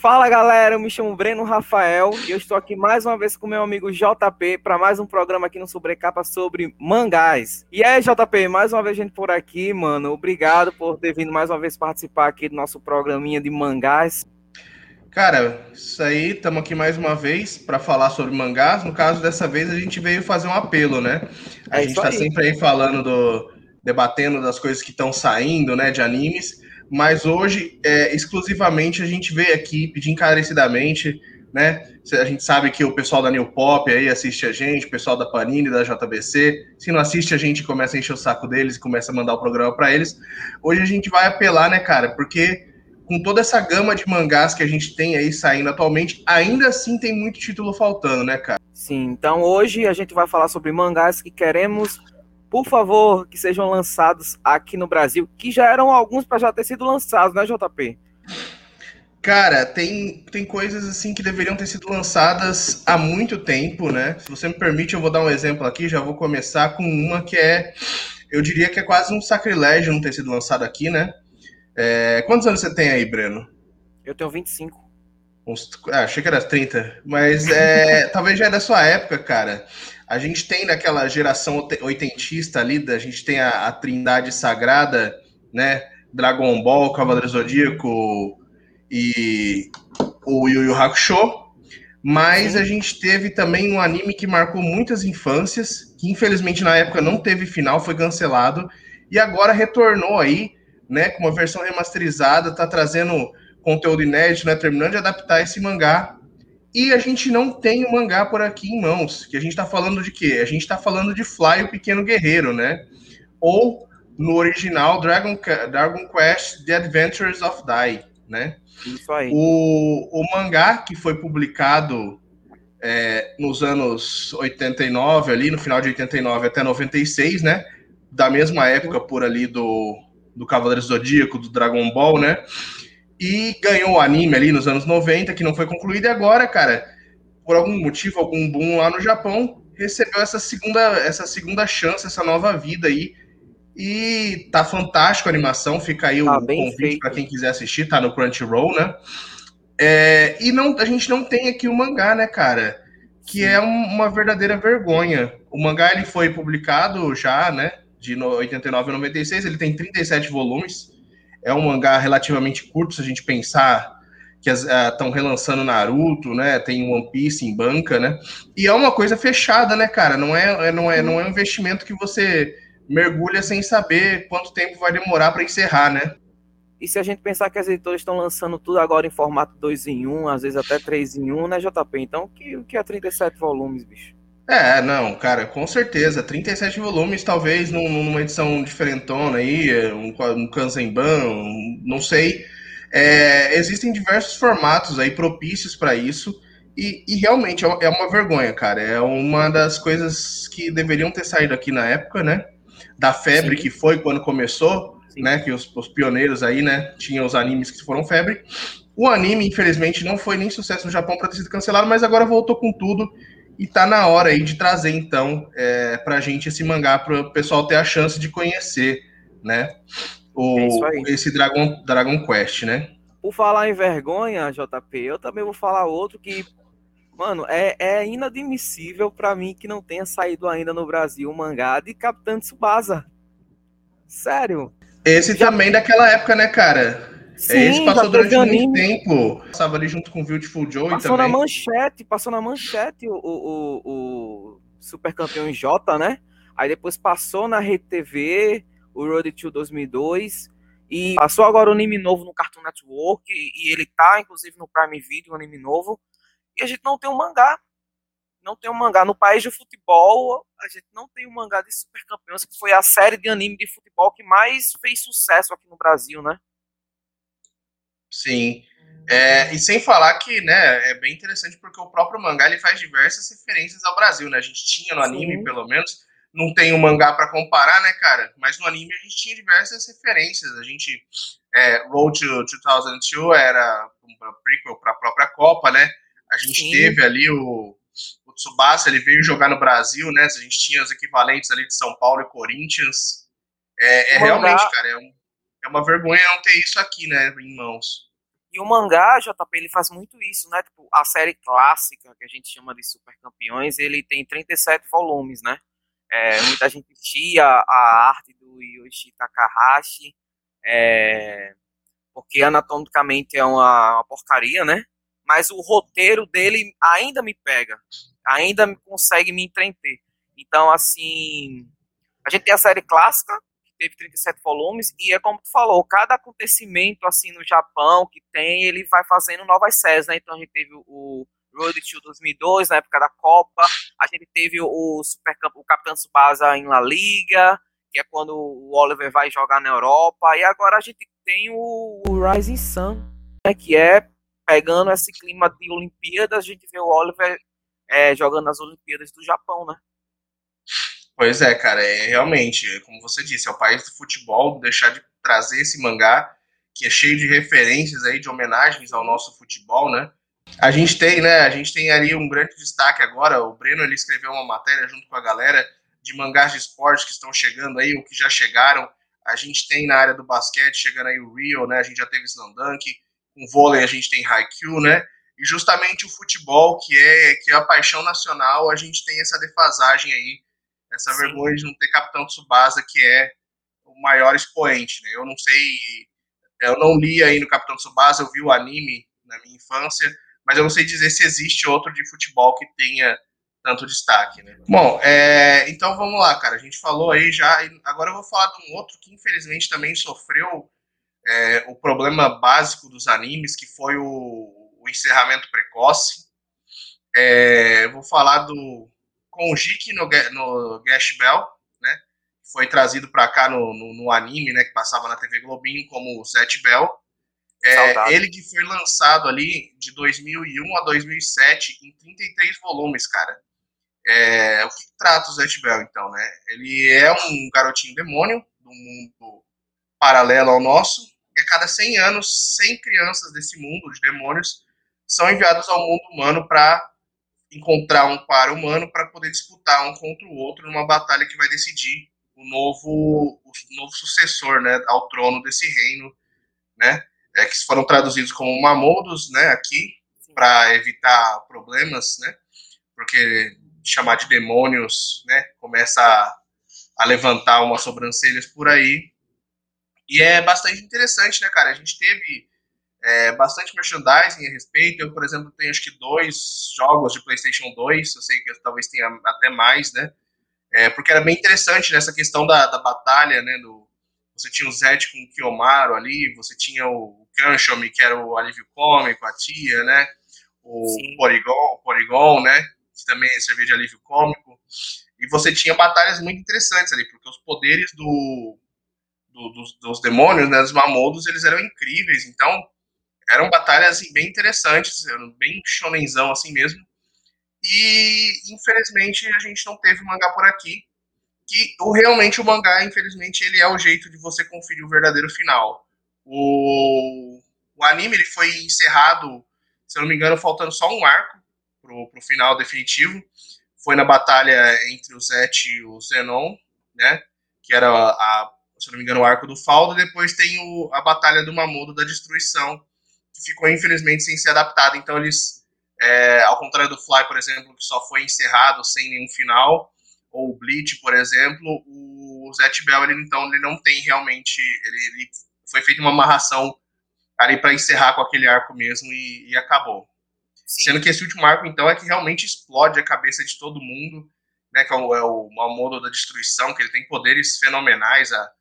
Fala galera, eu me chamo Breno Rafael e eu estou aqui mais uma vez com meu amigo JP para mais um programa aqui no Sobrecapa sobre mangás. E aí, JP, mais uma vez a gente por aqui, mano. Obrigado por ter vindo mais uma vez participar aqui do nosso programinha de mangás. Cara, isso aí, estamos aqui mais uma vez para falar sobre mangás. No caso, dessa vez a gente veio fazer um apelo, né? A é gente está sempre aí falando do. debatendo das coisas que estão saindo, né, de animes mas hoje, é, exclusivamente, a gente veio aqui pedir encarecidamente, né? A gente sabe que o pessoal da New Pop aí assiste a gente, o pessoal da Panini, da JBC. Se não assiste, a gente começa a encher o saco deles e começa a mandar o programa para eles. Hoje a gente vai apelar, né, cara? Porque com toda essa gama de mangás que a gente tem aí saindo atualmente, ainda assim tem muito título faltando, né, cara? Sim, então hoje a gente vai falar sobre mangás que queremos por favor, que sejam lançados aqui no Brasil, que já eram alguns para já ter sido lançados, né, JP? Cara, tem, tem coisas assim que deveriam ter sido lançadas há muito tempo, né? Se você me permite, eu vou dar um exemplo aqui, já vou começar com uma que é, eu diria que é quase um sacrilégio não ter sido lançado aqui, né? É, quantos anos você tem aí, Breno? Eu tenho 25. Uns, ah, achei que era 30, mas é, talvez já é da sua época, cara. A gente tem naquela geração oitentista ali, a gente tem a, a trindade sagrada, né? Dragon Ball, Cavaleiro Zodíaco e o Yu Yu Hakusho. Mas Sim. a gente teve também um anime que marcou muitas infâncias, que infelizmente na época não teve final, foi cancelado, e agora retornou aí, né, com uma versão remasterizada, tá trazendo conteúdo inédito, né, terminando de adaptar esse mangá e a gente não tem o mangá por aqui em mãos. Que a gente está falando de quê? A gente está falando de Fly, o Pequeno Guerreiro, né? Ou no original Dragon, Dragon Quest The Adventures of Dai, né? Isso aí. O, o mangá que foi publicado é, nos anos 89, ali, no final de 89 até 96, né? Da mesma época por ali do, do Cavaleiro Zodíaco, do Dragon Ball, né? E ganhou o anime ali nos anos 90, que não foi concluído, e agora, cara, por algum motivo, algum boom lá no Japão, recebeu essa segunda, essa segunda chance, essa nova vida aí. E tá fantástico a animação, fica aí tá o convite para quem quiser assistir, tá no Crunchyroll, né? É, e não, a gente não tem aqui o mangá, né, cara? Que Sim. é um, uma verdadeira vergonha. O mangá ele foi publicado já, né? De 89 a 96, ele tem 37 volumes. É um mangá relativamente curto, se a gente pensar que estão uh, relançando Naruto, né? Tem One Piece em banca, né? E é uma coisa fechada, né, cara? Não é, é não é, não é um investimento que você mergulha sem saber quanto tempo vai demorar para encerrar, né? E se a gente pensar que as editoras estão lançando tudo agora em formato 2 em 1, um, às vezes até 3 em 1, um, né, JP? Então, o que, que é 37 volumes, bicho? É, não, cara, com certeza. 37 volumes, talvez numa edição diferentona aí, um, um Kanzenban, um, não sei. É, existem diversos formatos aí propícios para isso. E, e, realmente é, é uma vergonha, cara. É uma das coisas que deveriam ter saído aqui na época, né? Da febre Sim. que foi quando começou, Sim. né? Que os, os, pioneiros aí, né? Tinham os animes que foram febre. O anime, infelizmente, não foi nem sucesso no Japão para ter sido cancelado, mas agora voltou com tudo. E tá na hora aí de trazer, então, é, pra gente esse mangá para o pessoal ter a chance de conhecer, né? O, é esse Dragon, Dragon Quest, né? Por falar em vergonha, JP, eu também vou falar outro que, mano, é, é inadmissível para mim que não tenha saído ainda no Brasil o mangá de Capitão Tsubasa. Sério. Esse Já... também daquela época, né, cara? Sim, Esse passou durante muito tempo. Passava ali junto com o Beautiful Joe passou também. na manchete, passou na manchete o, o, o Super Campeão J, né? Aí depois passou na Rede TV, o Road to 2002. E passou agora o anime novo no Cartoon Network. E, e ele tá, inclusive, no Prime Video, um anime novo. E a gente não tem um mangá. Não tem um mangá. No país do futebol, a gente não tem um mangá de Super Campeões, que foi a série de anime de futebol que mais fez sucesso aqui no Brasil, né? Sim. É, e sem falar que, né, é bem interessante porque o próprio mangá ele faz diversas referências ao Brasil, né? A gente tinha no anime, Sim. pelo menos, não tem um mangá para comparar, né, cara? Mas no anime a gente tinha diversas referências. A gente é, Road to 2002 era um prequel para a própria Copa, né? A gente Sim. teve ali o, o Tsubasa, ele veio jogar no Brasil, né? A gente tinha os equivalentes ali de São Paulo e Corinthians. É, é realmente, cara, é um é uma vergonha não ter isso aqui, né, em mãos. E o mangá, JP, ele faz muito isso, né? Tipo, a série clássica, que a gente chama de Super Campeões, ele tem 37 volumes, né? É, muita gente tia a arte do Yoshi Takahashi, é, porque anatomicamente é uma, uma, porcaria, né? Mas o roteiro dele ainda me pega, ainda consegue me entreter. Então, assim, a gente tem a série clássica, teve 37 volumes, e é como tu falou, cada acontecimento, assim, no Japão que tem, ele vai fazendo novas séries, né? Então a gente teve o Road to 2002, na época da Copa. A gente teve o, Super, o Capitão Tsubasa em La Liga, que é quando o Oliver vai jogar na Europa. E agora a gente tem o, o Rising Sun, né, que é pegando esse clima de Olimpíadas, a gente vê o Oliver é, jogando nas Olimpíadas do Japão, né? Pois é, cara, é realmente, como você disse, é o país do futebol, deixar de trazer esse mangá que é cheio de referências aí, de homenagens ao nosso futebol, né? A gente tem, né? A gente tem ali um grande destaque agora. O Breno ele escreveu uma matéria junto com a galera de mangás de esporte que estão chegando aí, ou que já chegaram. A gente tem na área do basquete chegando aí o Rio, né? A gente já teve Slam Dunk. Com vôlei a gente tem Haikyuu, né? E justamente o futebol, que é, que é a paixão nacional, a gente tem essa defasagem aí, essa Sim. vergonha de não ter Capitão Tsubasa, que é o maior expoente, né? Eu não sei, eu não li aí no Capitão Tsubasa, eu vi o anime na minha infância, mas eu não sei dizer se existe outro de futebol que tenha tanto destaque, né? Bom, é, então vamos lá, cara. A gente falou aí já. Agora eu vou falar de um outro que infelizmente também sofreu é, o problema básico dos animes, que foi o, o encerramento precoce. É, vou falar do Konjiki no, no Gash Bell, né? Foi trazido para cá no, no, no, anime, né? Que passava na TV Globinho como Zet Bell. É, ele que foi lançado ali de 2001 a 2007 em 33 volumes, cara. É, o que trata o Zet Bell, então, né? Ele é um garotinho demônio do mundo paralelo ao nosso. E a cada 100 anos, 100 crianças desse mundo de demônios são enviadas ao mundo humano para encontrar um par humano para poder disputar um contra o outro numa batalha que vai decidir o novo, o novo sucessor né, ao trono desse reino, né? é, que foram traduzidos como mamodos, né, aqui, para evitar problemas, né, porque chamar de demônios, né, começa a, a levantar umas sobrancelhas por aí, e é bastante interessante, né, cara, a gente teve é, bastante merchandising a respeito, eu, por exemplo, tenho acho que dois jogos de Playstation 2, eu sei que talvez tenha até mais, né, é, porque era bem interessante nessa questão da, da batalha, né, do, você tinha o Zed com o Kiyomaru ali, você tinha o Kanchomi, que era o alívio cômico, a tia, né? O Porygon, Porygon, né? Que também servia de alívio cômico. E você tinha batalhas muito interessantes ali, porque os poderes do, do dos, dos, demônios, né, dos Mamodos, eles eram incríveis. Então, eram batalhas assim, bem interessantes, bem shonenzão assim mesmo. E, infelizmente, a gente não teve mangá por aqui que realmente o mangá, infelizmente, ele é o jeito de você conferir o verdadeiro final. O, o anime ele foi encerrado, se eu não me engano, faltando só um arco pro, pro final definitivo. Foi na batalha entre o Zet e o Zenon, né? Que era, a, se eu não me engano, o arco do Faldo. Depois tem o, a batalha do Mamudo da Destruição, que ficou, infelizmente, sem ser adaptada. Então, eles, é, ao contrário do Fly, por exemplo, que só foi encerrado sem nenhum final, ou o Bleach, por exemplo, o Zet Bell, ele, então, ele não tem realmente. Ele, ele foi feita uma amarração ali para encerrar com aquele arco mesmo e, e acabou. Sim. Sendo que esse último arco, então, é que realmente explode a cabeça de todo mundo, né? Que é o, é o Mamodo da Destruição, que ele tem poderes fenomenais. A,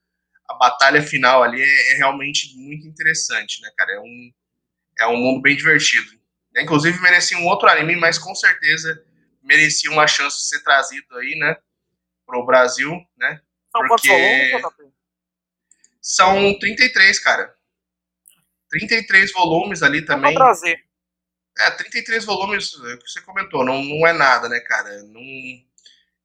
a batalha final ali é, é, realmente muito interessante, né, cara? É um, é um mundo bem divertido. Inclusive, merecia um outro anime, mas com certeza merecia uma chance de ser trazido aí, né, pro Brasil, né? São porque... volumes, São 33, cara. 33 volumes ali também. Pra trazer. É, 33 volumes, é o que você comentou, não, não é nada, né, cara? Não,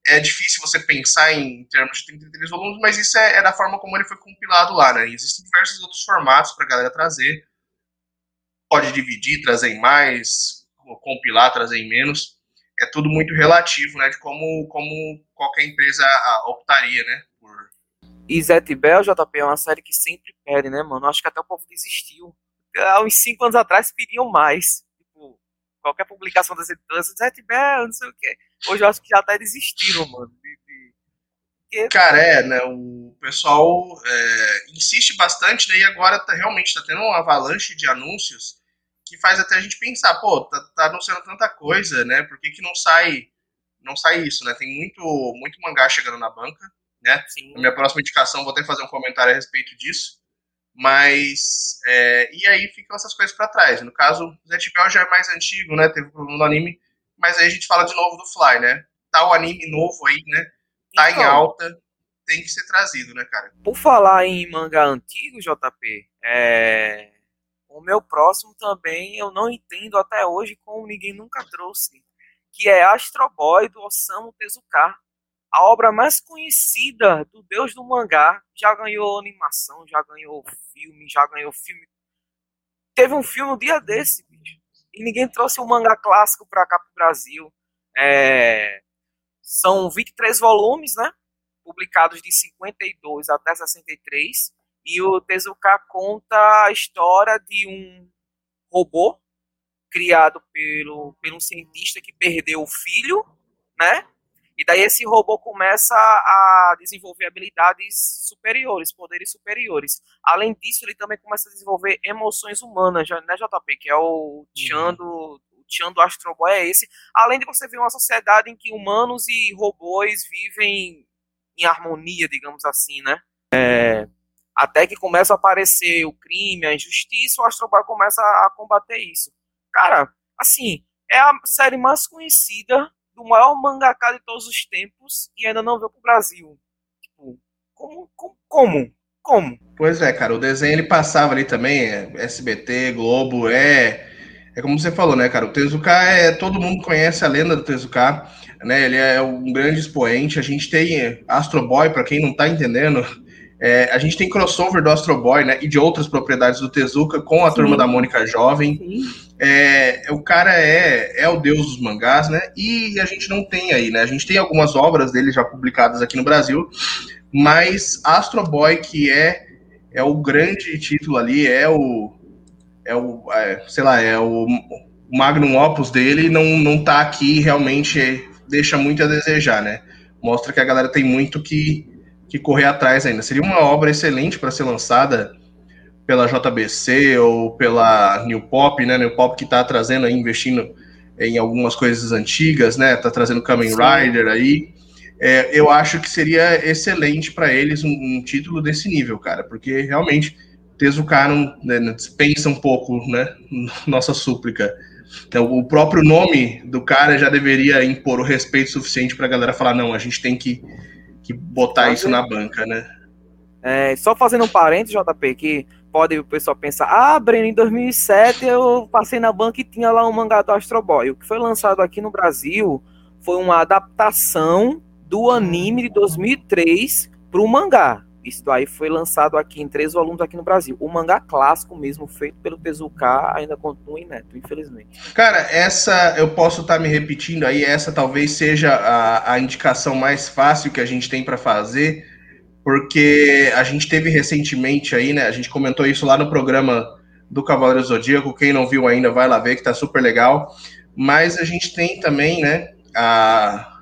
é difícil você pensar em termos de 33 volumes, mas isso é, é da forma como ele foi compilado lá, né? Existem diversos outros formatos pra galera trazer. Pode dividir, trazer mais, compilar, trazer menos é tudo muito relativo, né? De como, como qualquer empresa optaria, né? Por... E Zet Bell, JP, é uma série que sempre perde, né, mano? Acho que até o povo desistiu. há uns 5 anos atrás pediam mais. Tipo, qualquer publicação das editoras, Zé Bell, não sei o quê. Hoje eu acho que já até desistiram, mano. De, de... Cara, é, né? O pessoal é, insiste bastante, né? E agora tá, realmente tá tendo uma avalanche de anúncios que faz até a gente pensar, pô, tá, tá anunciando tanta coisa, né? Por que, que não sai não sai isso, né? Tem muito, muito mangá chegando na banca, né? Sim. Na minha próxima indicação vou até fazer um comentário a respeito disso. Mas, é, e aí ficam essas coisas para trás. No caso, o Zé Bell já é mais antigo, né? Teve problema no anime, mas aí a gente fala de novo do Fly, né? Tá o anime novo aí, né? Tá então, em alta, tem que ser trazido, né, cara? Por falar em mangá antigo, JP, é... o meu próximo também eu não entendo até hoje como ninguém nunca trouxe que é Astro Boy do Osamu Tezuka. A obra mais conhecida do deus do mangá. Já ganhou animação, já ganhou filme, já ganhou filme. Teve um filme um dia desse, bicho. E ninguém trouxe o um mangá clássico para cá pro Brasil. É... São 23 volumes, né? Publicados de 52 até 63. E o Tezuka conta a história de um robô criado pelo, pelo um cientista que perdeu o filho, né? E daí esse robô começa a desenvolver habilidades superiores, poderes superiores. Além disso, ele também começa a desenvolver emoções humanas, né, JP? Que é o uhum. do, o do Astro Boy é esse. Além de você ver uma sociedade em que humanos e robôs vivem em harmonia, digamos assim, né? É, até que começa a aparecer o crime, a injustiça, o Astro Boy começa a combater isso. Cara, assim, é a série mais conhecida do maior mangaka de todos os tempos e ainda não veio pro Brasil. Tipo, como, como, como? Como? Pois é, cara, o desenho ele passava ali também, é SBT, Globo, é é como você falou, né, cara? O Tezuka é todo mundo conhece a lenda do Tezuka, né? Ele é um grande expoente. A gente tem Astro Boy, para quem não tá entendendo, é, a gente tem crossover do Astro Boy, né? E de outras propriedades do Tezuka com a Sim. turma da Mônica Jovem. É, o cara é, é o deus dos mangás, né? E a gente não tem aí, né? A gente tem algumas obras dele já publicadas aqui no Brasil, mas Astro Boy, que é, é o grande título ali, é o. É o. É, sei lá, é o magnum opus dele, não, não tá aqui realmente deixa muito a desejar, né? Mostra que a galera tem muito que que correr atrás ainda. Seria uma obra excelente para ser lançada pela JBC ou pela New Pop, né? New Pop que está trazendo aí, investindo em algumas coisas antigas, né? Tá trazendo Kamen Rider aí. É, eu acho que seria excelente para eles um, um, título desse nível, cara, porque realmente Tezuka não né, dispensa um pouco, né? Nossa súplica. Então, o próprio nome do cara já deveria impor o respeito suficiente para a galera falar: não, a gente tem que que botar isso na banca, né? É, só fazendo um parênteses, JP, que pode o pessoal pensar, ah, Breno, em 2007 eu passei na banca e tinha lá um mangá do Astro Boy. O que foi lançado aqui no Brasil foi uma adaptação do anime de 2003 para o mangá. Isso aí foi lançado aqui em três volumes aqui no Brasil. O mangá clássico mesmo, feito pelo Tezuka, ainda continua inédito, infelizmente. Cara, essa eu posso estar tá me repetindo aí, essa talvez seja a, a indicação mais fácil que a gente tem para fazer, porque a gente teve recentemente aí, né? A gente comentou isso lá no programa do Cavaleiro Zodíaco. Quem não viu ainda, vai lá ver que tá super legal. Mas a gente tem também, né? A,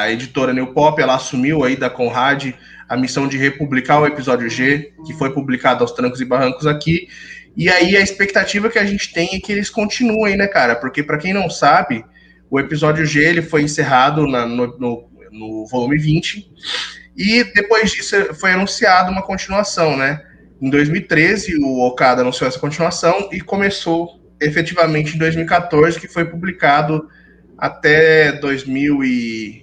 a editora New Pop, ela assumiu aí da Conrad a missão de republicar o episódio G, que foi publicado aos trancos e barrancos aqui. E aí a expectativa que a gente tem é que eles continuem, né, cara? Porque para quem não sabe, o episódio G ele foi encerrado na, no, no, no volume 20 e depois disso foi anunciado uma continuação, né? Em 2013 o Okada anunciou essa continuação e começou efetivamente em 2014, que foi publicado até 2000 e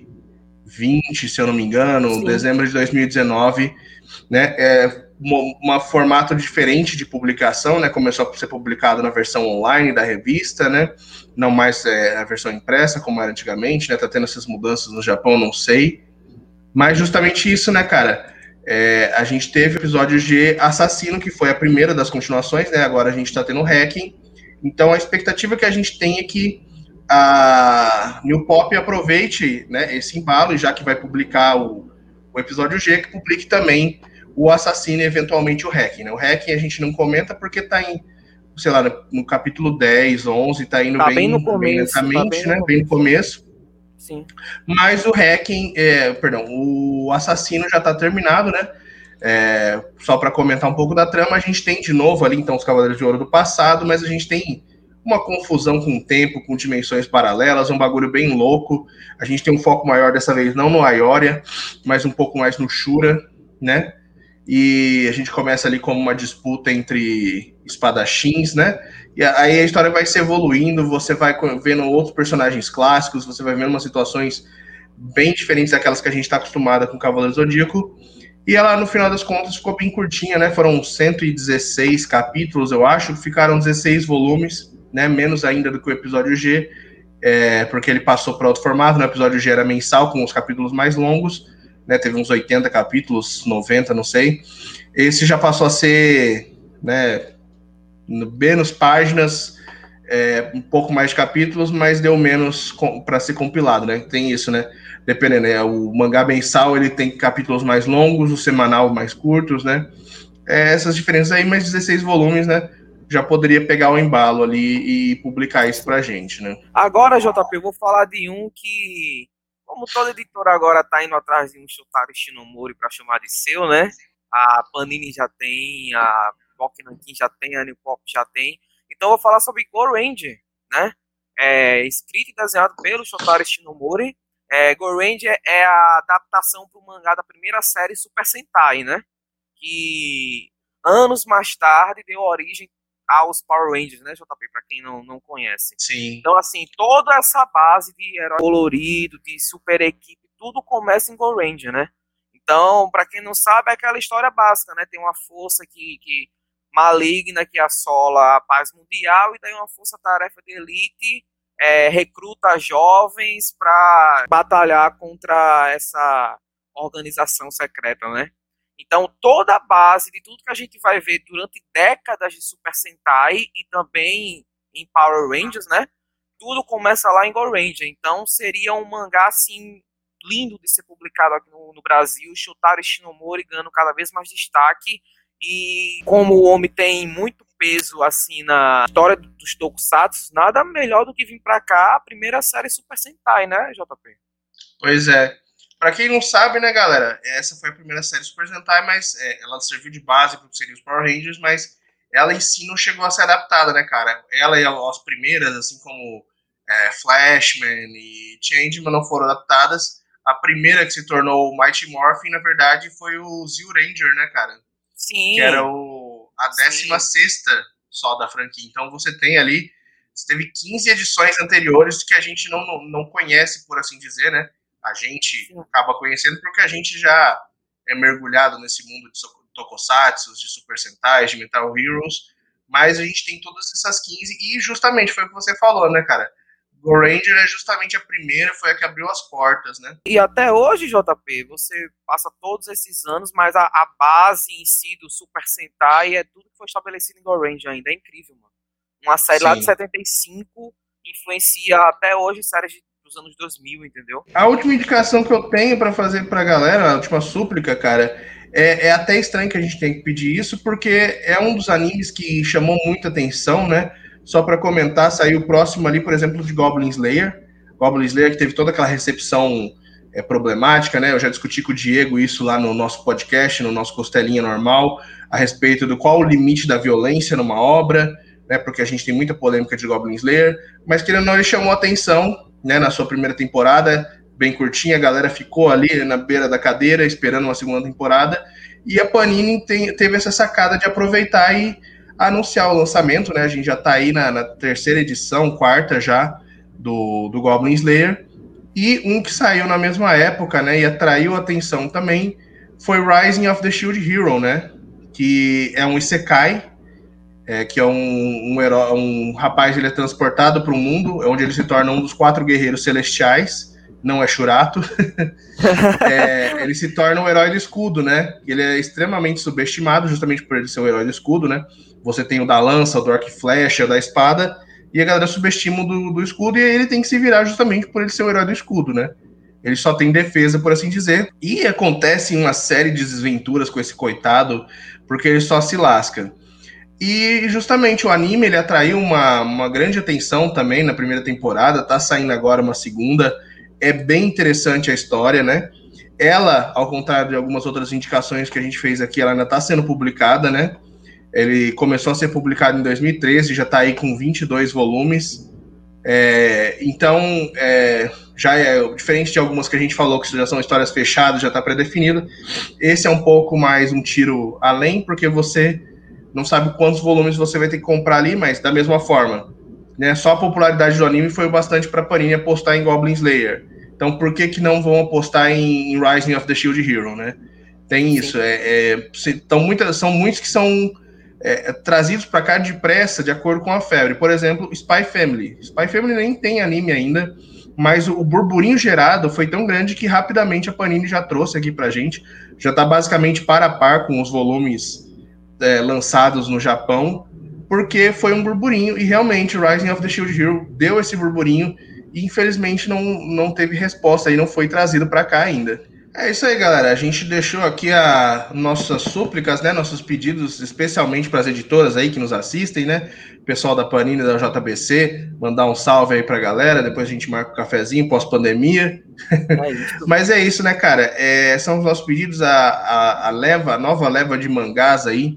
2020, se eu não me engano, Sim. dezembro de 2019, né? É um formato diferente de publicação, né? Começou a ser publicado na versão online da revista, né? Não mais é, a versão impressa, como era antigamente, né? Tá tendo essas mudanças no Japão, não sei. Mas justamente isso, né, cara? É, a gente teve o episódio de Assassino, que foi a primeira das continuações, né? Agora a gente tá tendo Hacking. Então a expectativa que a gente tem é que a New Pop aproveite né, esse embalo, já que vai publicar o, o episódio G, que publique também o Assassino e eventualmente o Hacking. Né? O Hacking a gente não comenta porque está em sei lá, no capítulo 10, 11, tá indo Tá bem, bem no começo, bem lentamente, tá bem no né? Bem no começo. Sim. Mas o hacking, é, perdão, o assassino já tá terminado, né? É, só para comentar um pouco da trama, a gente tem de novo ali então os Cavaleiros de Ouro do passado, mas a gente tem uma confusão com o tempo, com dimensões paralelas, um bagulho bem louco. A gente tem um foco maior dessa vez não no Aioria, mas um pouco mais no Shura, né? E a gente começa ali como uma disputa entre espadachins, né? E aí a história vai se evoluindo, você vai vendo outros personagens clássicos, você vai vendo umas situações bem diferentes daquelas que a gente está acostumada com Cavaleiro Zodíaco. E ela, no final das contas, ficou bem curtinha, né? Foram 116 capítulos, eu acho, ficaram 16 volumes, né? Menos ainda do que o episódio G, é, porque ele passou para outro formato. No episódio G era mensal, com os capítulos mais longos, né? Teve uns 80 capítulos, 90, não sei. Esse já passou a ser, né? Menos páginas, é, um pouco mais de capítulos, mas deu menos para ser compilado, né? Tem isso, né? Dependendo, né? O mangá mensal ele tem capítulos mais longos, o semanal mais curtos, né? É, essas diferenças aí, mas 16 volumes, né? Já poderia pegar o embalo ali e publicar isso pra gente, né? Agora, JP, eu vou falar de um que, como toda editora agora tá indo atrás de um Shotaro Shinomori para chamar de seu, né? A Panini já tem, a Pock Nankin já tem, a New Pop já tem. Então eu vou falar sobre Go Ranger, né? É, escrito e desenhado pelo Shotaro Shinomori. É, Go Ranger é a adaptação para o mangá da primeira série Super Sentai, né? Que anos mais tarde deu origem aos Power Rangers, né, JP? Para quem não, não conhece. Sim. Então, assim, toda essa base de herói colorido, de super equipe, tudo começa em Go Ranger, né? Então, para quem não sabe, é aquela história básica, né? Tem uma força que, que maligna que assola a paz mundial e daí uma força-tarefa de elite é, recruta jovens para batalhar contra essa organização secreta, né? Então, toda a base de tudo que a gente vai ver durante décadas de Super Sentai e também em Power Rangers, né? Tudo começa lá em Go Ranger. Então, seria um mangá, assim, lindo de ser publicado aqui no, no Brasil. Shotaro Shinomori ganhando cada vez mais destaque. E como o homem tem muito peso, assim, na história dos Tokusatsu, nada melhor do que vir pra cá a primeira série Super Sentai, né, JP? Pois é. Pra quem não sabe, né, galera, essa foi a primeira série Super Sentai, mas é, ela serviu de base para seriam os Power Rangers, mas ela em si não chegou a ser adaptada, né, cara? Ela e as primeiras, assim como é, Flashman e Changeman não foram adaptadas. A primeira que se tornou o Mighty Morphin, na verdade, foi o Zio Ranger, né, cara? Sim. Que era o, a 16 só da franquia. Então você tem ali. Você teve 15 edições anteriores que a gente não, não, não conhece, por assim dizer, né? A gente Sim. acaba conhecendo porque a gente já é mergulhado nesse mundo de tokusatsu, de Super Sentai, de Metal Heroes. Mas a gente tem todas essas 15 e justamente foi o que você falou, né, cara? Go Ranger é justamente a primeira, foi a que abriu as portas, né? E até hoje, JP, você passa todos esses anos, mas a, a base em si do Super Sentai é tudo que foi estabelecido em Go Ranger ainda. É incrível, mano. Uma série Sim. lá de 75 influencia até hoje séries de, dos anos 2000, entendeu? A última indicação que eu tenho para fazer pra galera, a última súplica, cara, é, é até estranho que a gente tenha que pedir isso, porque é um dos animes que chamou muita atenção, né? Só para comentar, saiu próximo ali, por exemplo, de Goblin Slayer. Goblin Slayer que teve toda aquela recepção é, problemática, né? Eu já discuti com o Diego isso lá no nosso podcast, no nosso Costelinha Normal, a respeito do qual o limite da violência numa obra, né? Porque a gente tem muita polêmica de Goblin Slayer, mas querendo ou não, ele chamou atenção, né? Na sua primeira temporada, bem curtinha, a galera ficou ali na beira da cadeira esperando uma segunda temporada, e a Panini tem, teve essa sacada de aproveitar e anunciar o lançamento, né? A gente já está aí na, na, terceira edição, quarta já, do, do Goblin Slayer. E um que saiu na mesma época, né? E atraiu atenção também, foi Rising of the Shield Hero, né? Que é um Isekai, é, que é um, um, herói, um rapaz, ele é transportado para o mundo, onde ele se torna um dos quatro guerreiros celestiais, não é Churato. é, ele se torna um herói do escudo, né? Ele é extremamente subestimado, justamente por ele ser o um herói do escudo, né? Você tem o da lança, o do arco e flecha, o da espada, e a galera subestima o do, do escudo, e ele tem que se virar justamente por ele ser o herói do escudo, né? Ele só tem defesa, por assim dizer. E acontece uma série de desventuras com esse coitado, porque ele só se lasca. E justamente o anime ele atraiu uma, uma grande atenção também na primeira temporada, tá saindo agora uma segunda. É bem interessante a história, né? Ela, ao contrário de algumas outras indicações que a gente fez aqui, ela ainda está sendo publicada, né? Ele começou a ser publicado em 2013, já está aí com 22 volumes. É, então, é, já é diferente de algumas que a gente falou que já são histórias fechadas, já está predefinido. Esse é um pouco mais um tiro além, porque você não sabe quantos volumes você vai ter que comprar ali, mas da mesma forma, né? Só a popularidade do anime foi bastante para Panini apostar em Goblin Slayer. Então, por que, que não vão apostar em, em Rising of the Shield Hero, né? Tem isso. É, é, então, muitas, são muitos que são é, trazidos para cá depressa, de acordo com a febre. Por exemplo, Spy Family. Spy Family nem tem anime ainda, mas o, o burburinho gerado foi tão grande que rapidamente a Panini já trouxe aqui para gente. Já está basicamente par a par com os volumes é, lançados no Japão, porque foi um burburinho e realmente Rising of the Shield Hero deu esse burburinho e infelizmente não, não teve resposta e não foi trazido para cá ainda. É isso aí, galera. A gente deixou aqui a nossas súplicas, né, nossos pedidos, especialmente para as editoras aí que nos assistem, né? Pessoal da Panini da JBC, mandar um salve aí para a galera. Depois a gente marca o um cafezinho pós-pandemia. É Mas é isso, né, cara? É, são os nossos pedidos. A, a, a, leva, a nova leva de mangás aí,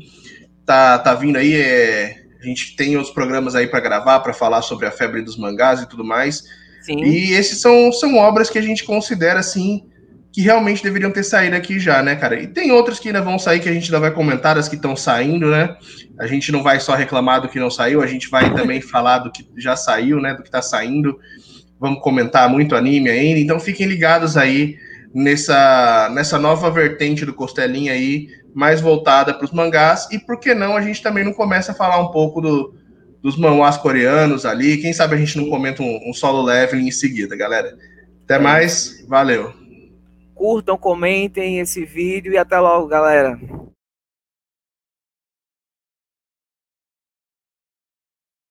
tá, tá vindo aí. É, a gente tem outros programas aí para gravar, para falar sobre a febre dos mangás e tudo mais. Sim. E esses são, são obras que a gente considera assim que realmente deveriam ter saído aqui já, né, cara? E tem outras que ainda vão sair que a gente ainda vai comentar, as que estão saindo, né? A gente não vai só reclamar do que não saiu, a gente vai também falar do que já saiu, né? Do que tá saindo. Vamos comentar muito anime ainda. Então fiquem ligados aí nessa, nessa nova vertente do Costelinha aí, mais voltada para os mangás. E por que não a gente também não começa a falar um pouco do, dos manhwas coreanos ali. Quem sabe a gente não comenta um, um solo leveling em seguida, galera. Até mais, valeu. Curtam, comentem esse vídeo e até logo, galera.